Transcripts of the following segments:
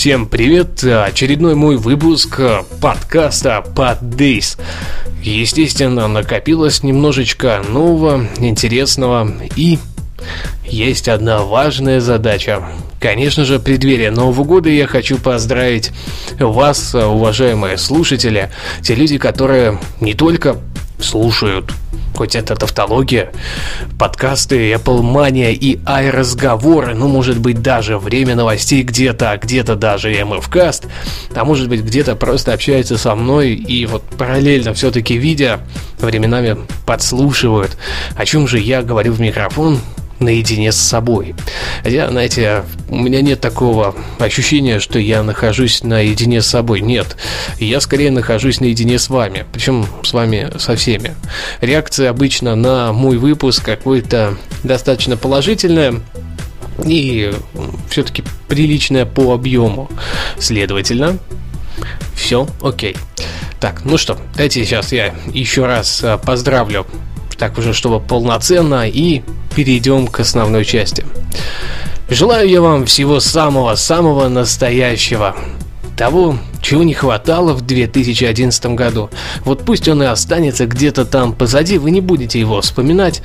Всем привет! Очередной мой выпуск подкаста Pod Days. Естественно, накопилось немножечко нового, интересного и есть одна важная задача. Конечно же, в преддверии Нового года я хочу поздравить вас, уважаемые слушатели, те люди, которые не только слушают хоть это тавтология, подкасты Apple Mania и iRazговоры, ну, может быть, даже время новостей где-то, а где-то даже MFCast, а может быть, где-то просто общаются со мной и вот параллельно все-таки видя, временами подслушивают, о чем же я говорю в микрофон, наедине с собой. Я, знаете, у меня нет такого ощущения, что я нахожусь наедине с собой. Нет, я скорее нахожусь наедине с вами, причем с вами со всеми. Реакция обычно на мой выпуск какой-то достаточно положительная, и все-таки приличная по объему. Следовательно, все окей. Так, ну что, давайте сейчас я еще раз а, поздравлю так уже, чтобы полноценно, и перейдем к основной части. Желаю я вам всего самого-самого настоящего. Того, чего не хватало в 2011 году. Вот пусть он и останется где-то там позади, вы не будете его вспоминать,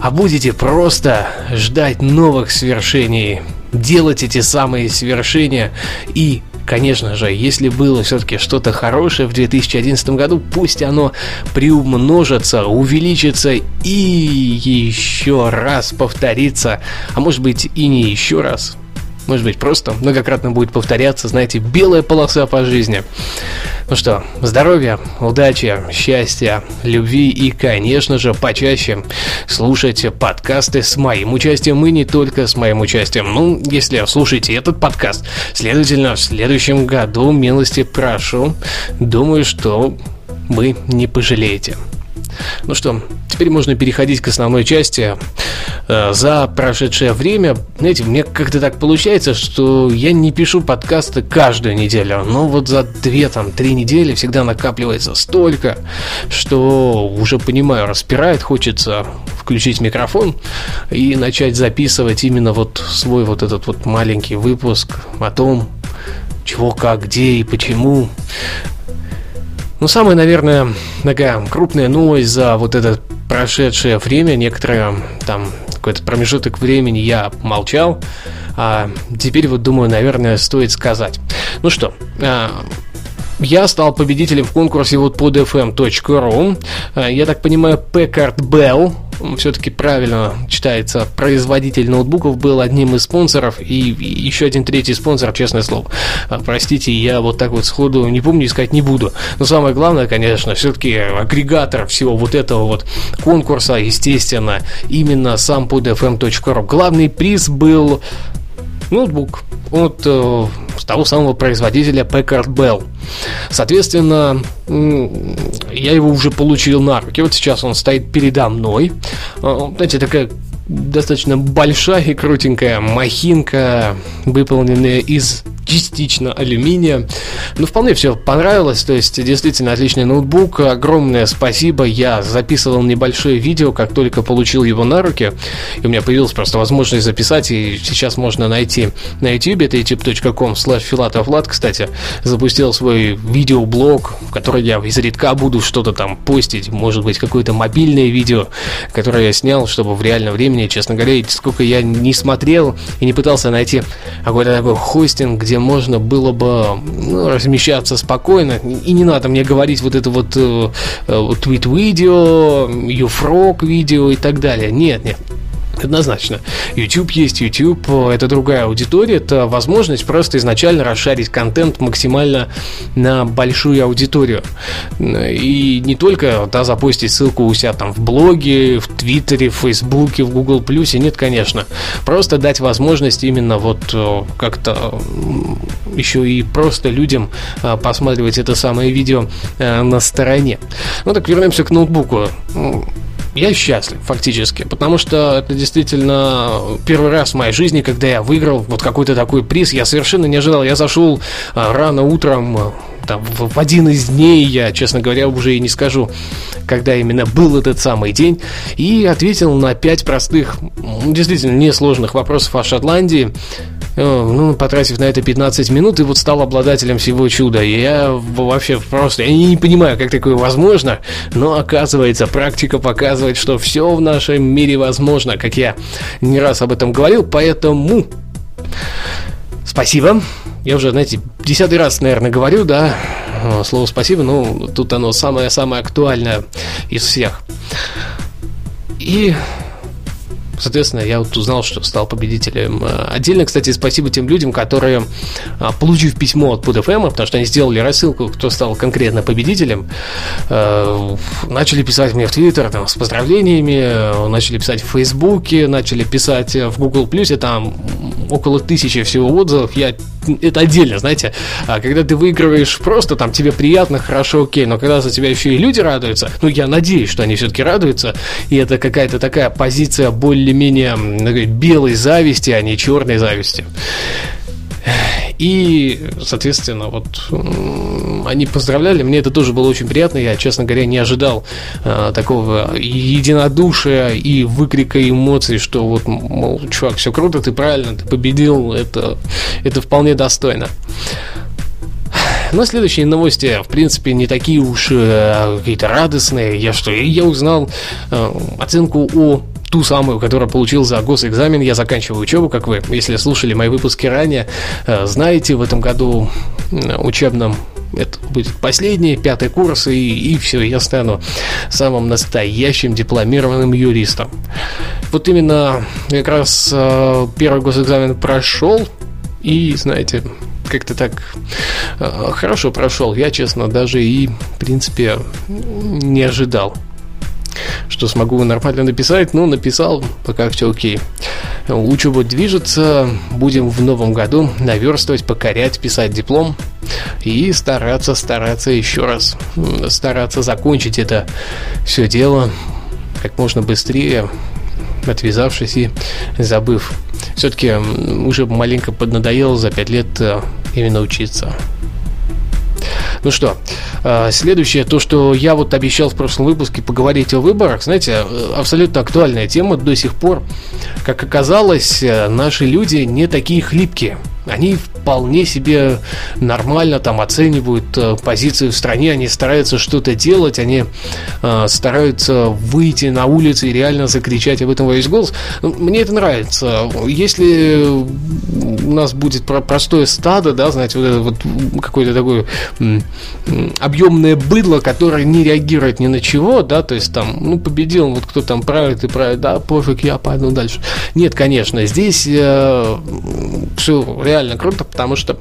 а будете просто ждать новых свершений, делать эти самые свершения и Конечно же, если было все-таки что-то хорошее в 2011 году, пусть оно приумножится, увеличится и еще раз повторится, а может быть и не еще раз, может быть, просто многократно будет повторяться, знаете, белая полоса по жизни. Ну что, здоровья, удачи, счастья, любви и, конечно же, почаще слушать подкасты с моим участием и не только с моим участием. Ну, если слушаете этот подкаст, следовательно, в следующем году милости прошу. Думаю, что вы не пожалеете. Ну что, теперь можно переходить к основной части. Э, за прошедшее время, знаете, мне как-то так получается, что я не пишу подкасты каждую неделю, но вот за две, там, три недели всегда накапливается столько, что уже понимаю, распирает, хочется включить микрофон и начать записывать именно вот свой вот этот вот маленький выпуск о том, чего, как, где и почему. Ну, самая, наверное, такая крупная новость за вот это прошедшее время, некоторое там какой-то промежуток времени я молчал, а теперь вот думаю, наверное, стоит сказать. Ну что, а, я стал победителем в конкурсе вот под fm.ru. А, я так понимаю, Packard Bell все-таки правильно читается, производитель ноутбуков был одним из спонсоров, и еще один третий спонсор, честное слово. А, простите, я вот так вот сходу не помню, искать не буду. Но самое главное, конечно, все-таки агрегатор всего вот этого вот конкурса, естественно, именно сам podfm.ru. Главный приз был ноутбук от э, того самого производителя Packard Bell. Соответственно, я его уже получил на руки. Вот сейчас он стоит передо мной. А, знаете, такая достаточно большая и крутенькая махинка, выполненная из частично алюминия. Ну, вполне все понравилось, то есть действительно отличный ноутбук. Огромное спасибо. Я записывал небольшое видео, как только получил его на руки. И у меня появилась просто возможность записать, и сейчас можно найти на YouTube, это youtube.com slash filatovlad, кстати, запустил свой видеоблог, в который я изредка буду что-то там постить, может быть, какое-то мобильное видео, которое я снял, чтобы в реальном времени, честно говоря, сколько я не смотрел и не пытался найти какой-то такой хостинг, где можно было бы ну, размещаться спокойно. И не надо мне говорить вот это вот э, э твит-видео, юфрок видео и так далее. Нет, нет. Однозначно. YouTube есть YouTube, это другая аудитория, это возможность просто изначально расшарить контент максимально на большую аудиторию. И не только да, запустить ссылку у себя там в блоге, в Твиттере, в Фейсбуке, в Google Плюсе, нет, конечно. Просто дать возможность именно вот э, как-то еще и просто людям э, посматривать это самое видео э, на стороне. Ну так вернемся к ноутбуку я счастлив фактически, потому что это действительно первый раз в моей жизни, когда я выиграл вот какой-то такой приз. Я совершенно не ожидал. Я зашел а, рано утром, а, там, в один из дней, я, честно говоря, уже и не скажу, когда именно был этот самый день, и ответил на пять простых, действительно несложных вопросов о Шотландии. Ну, потратив на это 15 минут, и вот стал обладателем всего чуда. И я вообще просто, я не понимаю, как такое возможно, но оказывается, практика показывает, что все в нашем мире возможно, как я не раз об этом говорил, поэтому спасибо. Я уже, знаете, десятый раз, наверное, говорю, да, слово спасибо, ну, тут оно самое-самое актуальное из всех. И Соответственно, я вот узнал, что стал победителем. Отдельно, кстати, спасибо тем людям, которые, а, получив письмо от PodFM, потому что они сделали рассылку, кто стал конкретно победителем, э, начали писать мне в Твиттер там, с поздравлениями, начали писать в Фейсбуке, начали писать в Google+, и там около тысячи всего отзывов. Я это отдельно, знаете, а когда ты выигрываешь просто, там тебе приятно, хорошо, окей, но когда за тебя еще и люди радуются, ну, я надеюсь, что они все-таки радуются, и это какая-то такая позиция более-менее белой зависти, а не черной зависти. И, соответственно, вот они поздравляли, мне это тоже было очень приятно, я, честно говоря, не ожидал э, такого единодушия и выкрика эмоций, что вот, мол, чувак, все круто, ты правильно, ты победил, это, это вполне достойно. Но следующие новости, в принципе, не такие уж э, какие-то радостные. Я что, я узнал э, оценку о ту самую, которую получил за госэкзамен. Я заканчиваю учебу, как вы, если слушали мои выпуски ранее, э, знаете, в этом году учебном это будет последний, пятый курс, и, и все, я стану самым настоящим дипломированным юристом. Вот именно как раз э, первый госэкзамен прошел, и, знаете, как-то так э, хорошо прошел. Я, честно, даже и, в принципе, не ожидал что смогу нормально написать, но написал, пока все окей. Учеба движется, будем в новом году наверстывать, покорять, писать диплом и стараться, стараться еще раз, стараться закончить это все дело как можно быстрее, отвязавшись и забыв. Все-таки уже маленько поднадоело за пять лет э, именно учиться. Ну что, э, следующее, то, что я вот обещал в прошлом выпуске поговорить о выборах, знаете, э, абсолютно актуальная тема до сих пор. Как оказалось, э, наши люди не такие хлипкие они вполне себе нормально там оценивают э, позицию в стране, они стараются что-то делать, они э, стараются выйти на улицу и реально закричать об этом во весь голос. Мне это нравится. Если у нас будет про простое стадо, да, знаете, вот это вот какое-то такое объемное быдло, которое не реагирует ни на чего, да, то есть там, ну, победил, вот кто там правит и правит, да, пофиг, я пойду дальше. Нет, конечно, здесь э, все реально круто, потому что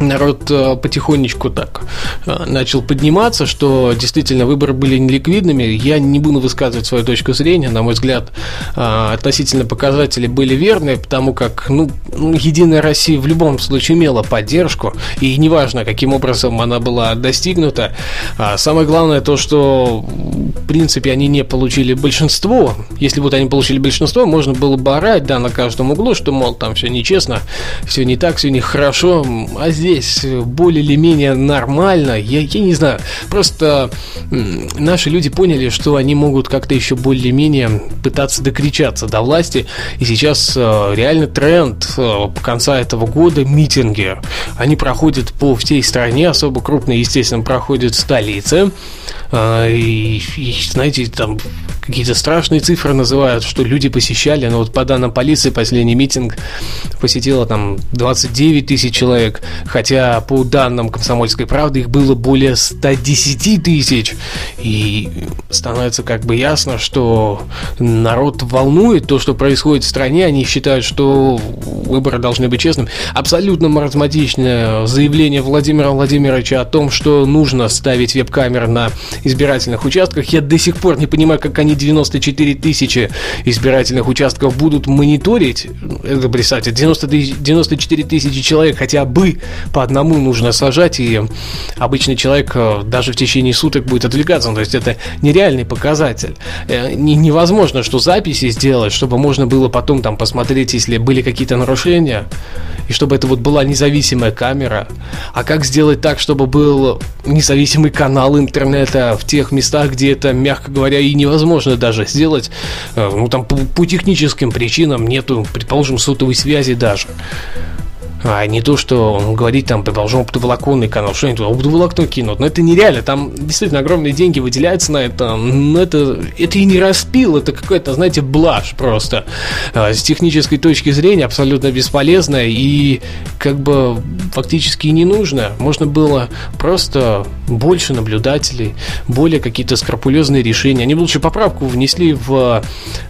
народ э, потихонечку так э, начал подниматься, что действительно выборы были неликвидными. Я не буду высказывать свою точку зрения. На мой взгляд, э, относительно показатели были верные, потому как ну, ну, Единая Россия в любом случае имела поддержку, и неважно, каким образом она была достигнута. А самое главное то, что в принципе они не получили большинство. Если бы они получили большинство, можно было бы орать да, на каждом углу, что, мол, там все нечестно, все не так, все нехорошо. А здесь здесь более или менее нормально. Я, я не знаю. Просто наши люди поняли, что они могут как-то еще более-менее пытаться докричаться до власти. И сейчас э, реально тренд э, конца этого года митинги. Они проходят по всей стране, особо крупные, естественно, проходят в столице. Э, и, и знаете, там какие-то страшные цифры называют, что люди посещали, но вот по данным полиции последний митинг посетило там 29 тысяч человек, хотя по данным «Комсомольской правды» их было более 110 тысяч. И становится как бы ясно, что народ волнует то, что происходит в стране, они считают, что выборы должны быть честными. Абсолютно маразматичное заявление Владимира Владимировича о том, что нужно ставить веб-камеры на избирательных участках. Я до сих пор не понимаю, как они 94 тысячи избирательных участков будут мониторить, это представьте, 90, 94 тысячи человек хотя бы по одному нужно сажать, и обычный человек э, даже в течение суток будет отвлекаться, то есть это нереальный показатель. Э, невозможно, что записи сделать, чтобы можно было потом там посмотреть, если были какие-то нарушения, и чтобы это вот была независимая камера. А как сделать так, чтобы был независимый канал интернета в тех местах, где это, мягко говоря, и невозможно невозможно даже сделать. Э, ну, там по, по техническим причинам нету, предположим, сотовой связи даже а не то, что он говорит там, продолжим оптоволоконный канал, что они туда оптоволокно кинут. Но это нереально, там действительно огромные деньги выделяются на это, но это, это и не распил, это какая-то, знаете, блажь просто. А, с технической точки зрения абсолютно бесполезно и как бы фактически не нужно. Можно было просто больше наблюдателей, более какие-то скрупулезные решения. Они лучше поправку внесли в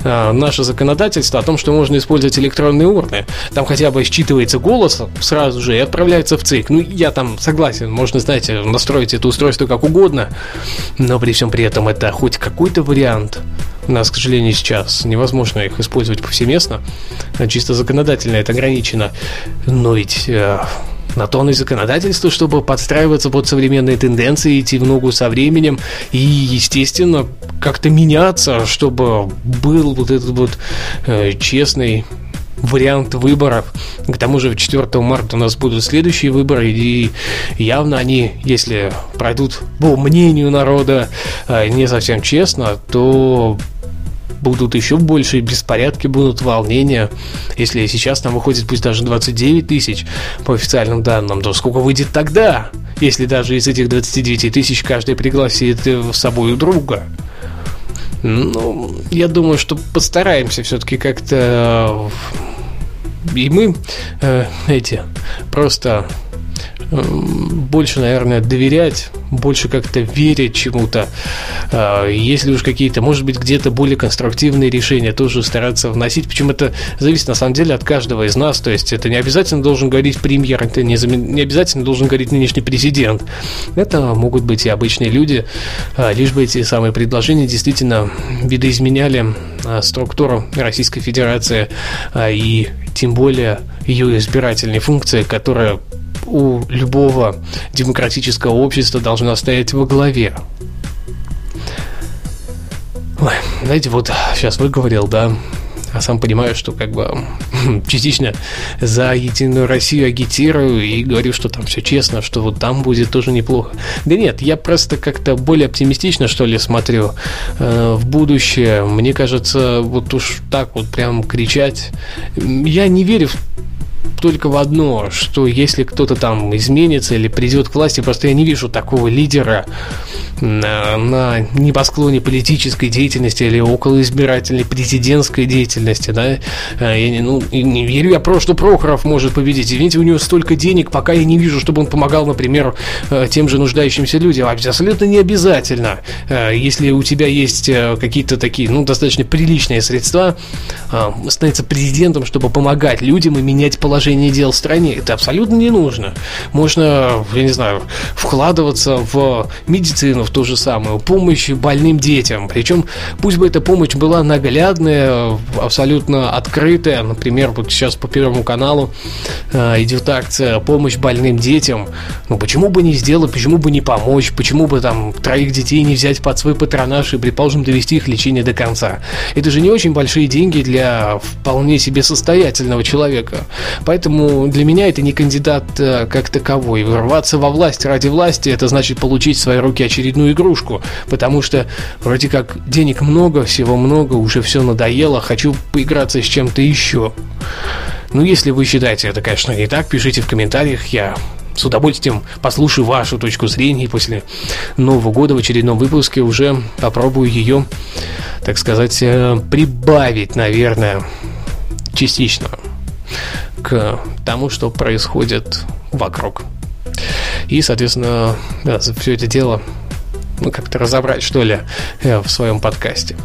а, наше законодательство о том, что можно использовать электронные урны. Там хотя бы считывается голос, сразу же и отправляется в ЦИК. Ну, я там согласен, можно, знаете, настроить это устройство как угодно, но при всем при этом это хоть какой-то вариант. У нас, к сожалению, сейчас невозможно их использовать повсеместно. Чисто законодательно это ограничено. Но ведь э, на то оно и законодательство, чтобы подстраиваться под современные тенденции, идти в ногу со временем и, естественно, как-то меняться, чтобы был вот этот вот э, честный вариант выборов. К тому же 4 марта у нас будут следующие выборы, и явно они, если пройдут по мнению народа э, не совсем честно, то будут еще больше беспорядки, будут волнения. Если сейчас там выходит пусть даже 29 тысяч по официальным данным, то сколько выйдет тогда, если даже из этих 29 тысяч каждый пригласит с собой друга? Ну, я думаю, что постараемся все-таки как-то и мы э, эти просто больше, наверное, доверять больше как-то верить чему-то. А, если уж какие-то, может быть, где-то более конструктивные решения тоже стараться вносить. Причем это зависит на самом деле от каждого из нас. То есть это не обязательно должен говорить премьер, это не, не обязательно должен говорить нынешний президент. Это могут быть и обычные люди, а, лишь бы эти самые предложения действительно видоизменяли а, структуру Российской Федерации и тем более ее избирательные функции, которая у любого демократического общества должна стоять во главе. Ой, знаете, вот сейчас выговорил, да, а сам понимаю, что как бы частично за Единую Россию агитирую и говорю, что там все честно, что вот там будет тоже неплохо. Да нет, я просто как-то более оптимистично, что ли, смотрю э, в будущее. Мне кажется, вот уж так вот прям кричать. Я не верю в только в одно, что если кто-то там изменится или придет к власти, просто я не вижу такого лидера на, на небосклоне политической деятельности или около избирательной президентской деятельности, да, э, я не, ну, не верю я просто, что Прохоров может победить. Извините, у него столько денег, пока я не вижу, чтобы он помогал, например, э, тем же нуждающимся людям. Абсолютно не обязательно. Э, если у тебя есть какие-то такие, ну, достаточно приличные средства, становиться президентом, чтобы помогать людям и менять положение положение дел в стране. Это абсолютно не нужно. Можно, я не знаю, вкладываться в медицину, в ту же самую, помощь больным детям. Причем пусть бы эта помощь была наглядная, абсолютно открытая. Например, вот сейчас по Первому каналу э, идет акция «Помощь больным детям». Ну, почему бы не сделать, почему бы не помочь, почему бы там троих детей не взять под свой патронаж и, предположим, довести их лечение до конца. Это же не очень большие деньги для вполне себе состоятельного человека. Поэтому Поэтому для меня это не кандидат э, как таковой. Ворваться во власть ради власти, это значит получить в свои руки очередную игрушку. Потому что вроде как денег много, всего много, уже все надоело, хочу поиграться с чем-то еще. Ну, если вы считаете это, конечно, не так, пишите в комментариях, я с удовольствием послушаю вашу точку зрения и после Нового года в очередном выпуске уже попробую ее, так сказать, э, прибавить, наверное, частично к тому, что происходит вокруг. И, соответственно, да, все это дело ну, как-то разобрать, что ли, э, в своем подкасте.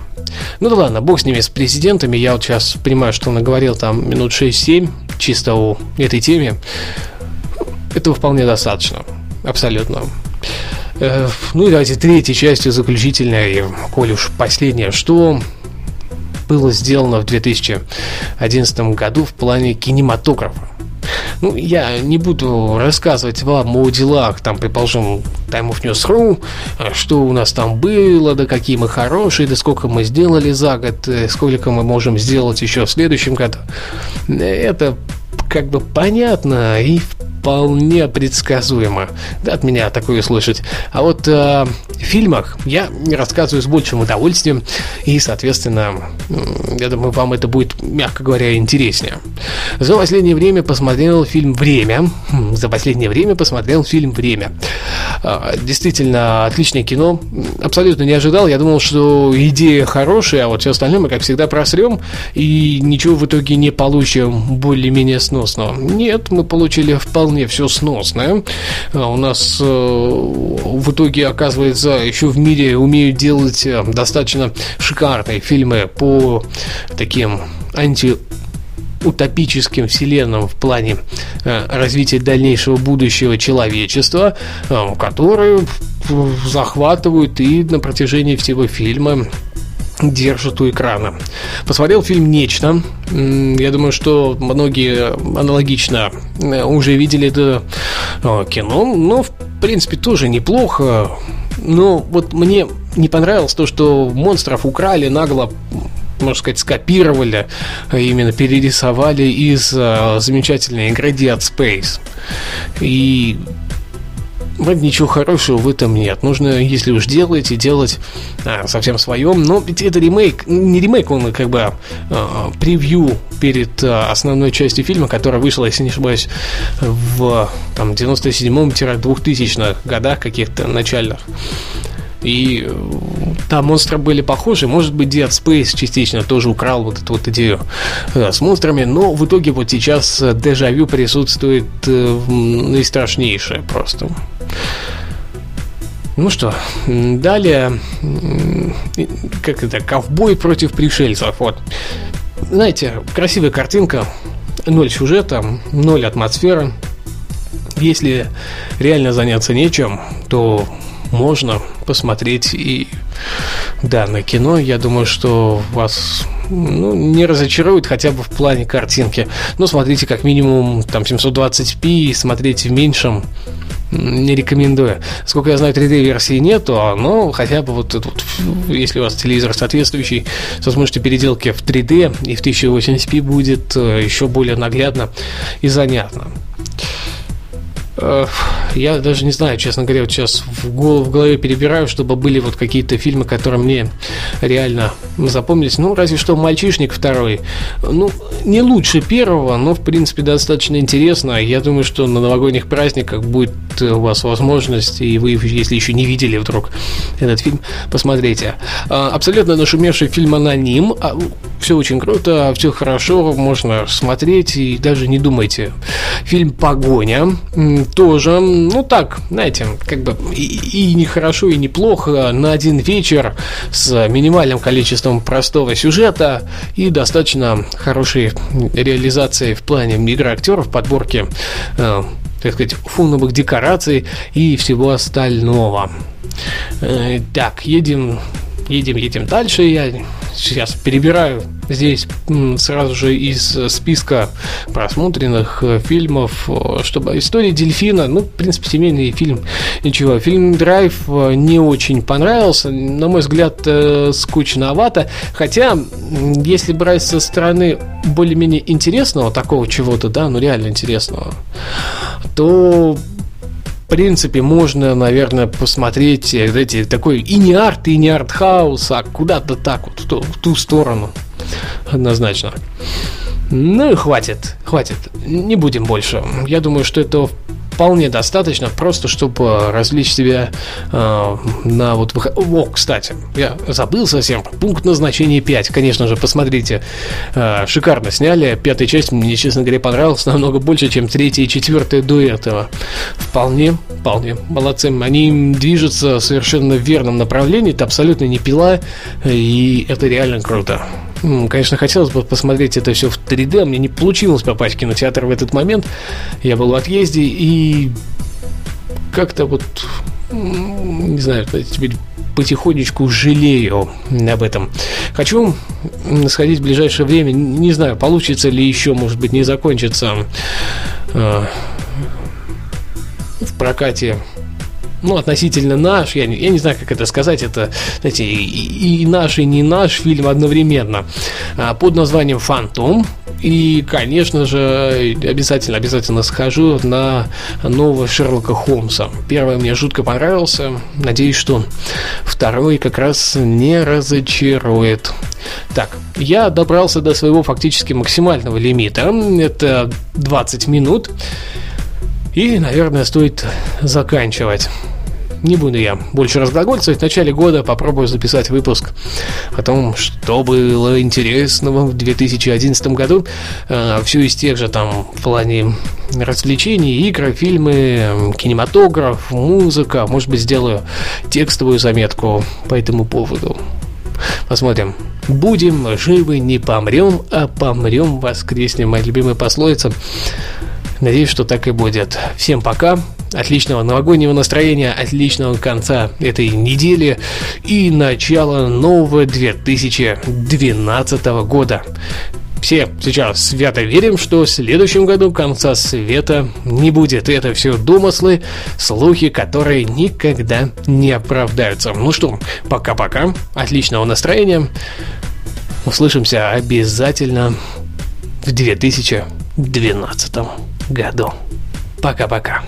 Ну да ладно, бог с ними, с президентами. Я вот сейчас понимаю, что он наговорил там минут 6-7 чисто о этой теме. Этого вполне достаточно. Абсолютно. Э, ну и давайте третьей частью заключительной, коль уж последняя, что было сделано в 2011 году в плане кинематографа. Ну, я не буду рассказывать вам о делах, там, предположим, Time of News.ru, что у нас там было, да какие мы хорошие, да сколько мы сделали за год, э, сколько мы можем сделать еще в следующем году. Это как бы понятно и вполне предсказуемо. Да, от меня такое слышать. А вот э, в фильмах я рассказываю с большим удовольствием, и, соответственно, я думаю, вам это будет, мягко говоря, интереснее. За последнее время посмотрел фильм «Время». Хм, за последнее время посмотрел фильм «Время». А, действительно, отличное кино. Абсолютно не ожидал. Я думал, что идея хорошая, а вот все остальное мы, как всегда, просрем и ничего в итоге не получим более-менее сносного. Нет, мы получили вполне все сносное. А у нас э, в итоге, оказывается, еще в мире умеют делать э, достаточно шикарные фильмы по таким анти утопическим вселенным в плане э, развития дальнейшего будущего человечества, которые захватывают и на протяжении всего фильма держат у экрана. Посмотрел фильм «Нечто». Я думаю, что многие аналогично э, уже видели это кино. Но, в принципе, тоже неплохо. Но вот мне не понравилось то, что монстров украли нагло можно сказать, скопировали, а именно перерисовали из э, замечательной игры Dead Space. И ничего хорошего в этом нет. Нужно, если уж делаете, делать а, совсем своем. Но ведь это ремейк, не ремейк, он как бы а, превью перед а, основной частью фильма, которая вышла, если не ошибаюсь, в там, 97-2000-х годах каких-то начальных. И э, там монстры были похожи. Может быть, Dead Space частично тоже украл вот эту вот идею да, с монстрами. Но в итоге вот сейчас э, дежавю присутствует э, наистрашнейшее просто. Ну что, далее, как это, ковбой против пришельцев, вот. Знаете, красивая картинка, ноль сюжета, ноль атмосферы. Если реально заняться нечем, то можно посмотреть и данное кино. Я думаю, что вас ну, не разочарует хотя бы в плане картинки. Но смотрите как минимум там 720p, смотрите в меньшем не рекомендую. Сколько я знаю, 3D-версии нету, но хотя бы вот, вот если у вас телевизор соответствующий, то сможете переделки в 3D и в 1080p будет э, еще более наглядно и занятно. Э, я даже не знаю, честно говоря, вот сейчас в, голове перебираю, чтобы были вот какие-то фильмы, которые мне реально запомнились. Ну, разве что «Мальчишник» второй. Ну, не лучше первого, но, в принципе, достаточно интересно. Я думаю, что на новогодних праздниках будет у вас возможность, и вы, если еще не видели вдруг этот фильм, посмотрите. А, абсолютно нашумевший фильм «Аноним». А, все очень круто, все хорошо, можно смотреть, и даже не думайте. Фильм «Погоня» тоже, ну так, знаете, как бы и, и не хорошо, и неплохо на один вечер с минимальным количеством простого сюжета и достаточно хорошей реализацией в плане игры актеров, подборки э, так сказать, фоновых декораций и всего остального. Э, так, едем, едем, едем дальше. Я сейчас перебираю здесь сразу же из списка просмотренных э, фильмов, чтобы история дельфина, ну, в принципе, семейный фильм, ничего. Фильм Драйв э, не очень понравился, на мой взгляд, э, скучновато, хотя, если брать со стороны более-менее интересного такого чего-то, да, ну, реально интересного, то принципе, можно, наверное, посмотреть знаете, такой и не арт, и не арт-хаус, а куда-то так вот, в ту, в ту сторону. Однозначно. Ну и хватит, хватит. Не будем больше. Я думаю, что это вполне достаточно, просто чтобы развлечь себя э, на вот выход... О, кстати, я забыл совсем. Пункт назначения 5. Конечно же, посмотрите. Э, шикарно сняли. Пятая часть мне, честно говоря, понравилась намного больше, чем третья и четвертая до этого. Вполне, вполне. Молодцы. Они движутся совершенно в верном направлении. Это абсолютно не пила. И это реально круто. Конечно, хотелось бы посмотреть это все в 3D. Мне не получилось попасть в кинотеатр в этот момент. Я был в отъезде и как-то вот не знаю, теперь потихонечку жалею об этом. Хочу сходить в ближайшее время. Не знаю, получится ли еще, может быть, не закончится э, в прокате ну, относительно наш, я не, я не знаю, как это сказать, это, знаете, и, и наш, и не наш фильм одновременно, а, под названием «Фантом», И, конечно же, обязательно, обязательно схожу на нового Шерлока Холмса. Первый мне жутко понравился. Надеюсь, что второй как раз не разочарует. Так, я добрался до своего фактически максимального лимита. Это 20 минут. И, наверное, стоит заканчивать. Не буду я больше разглагольствовать. В начале года попробую записать выпуск о том, что было интересного в 2011 году. Э, Все из тех же там в плане развлечений, игры, фильмы, кинематограф, музыка. Может быть, сделаю текстовую заметку по этому поводу. Посмотрим. Будем живы, не помрем, а помрем, воскреснем. Моя любимая пословица. Надеюсь, что так и будет. Всем пока. Отличного новогоднего настроения, отличного конца этой недели и начала нового 2012 года. Все сейчас свято верим, что в следующем году конца света не будет. Это все домыслы, слухи, которые никогда не оправдаются. Ну что, пока-пока, отличного настроения. Услышимся обязательно в 2012 году. Пока-пока.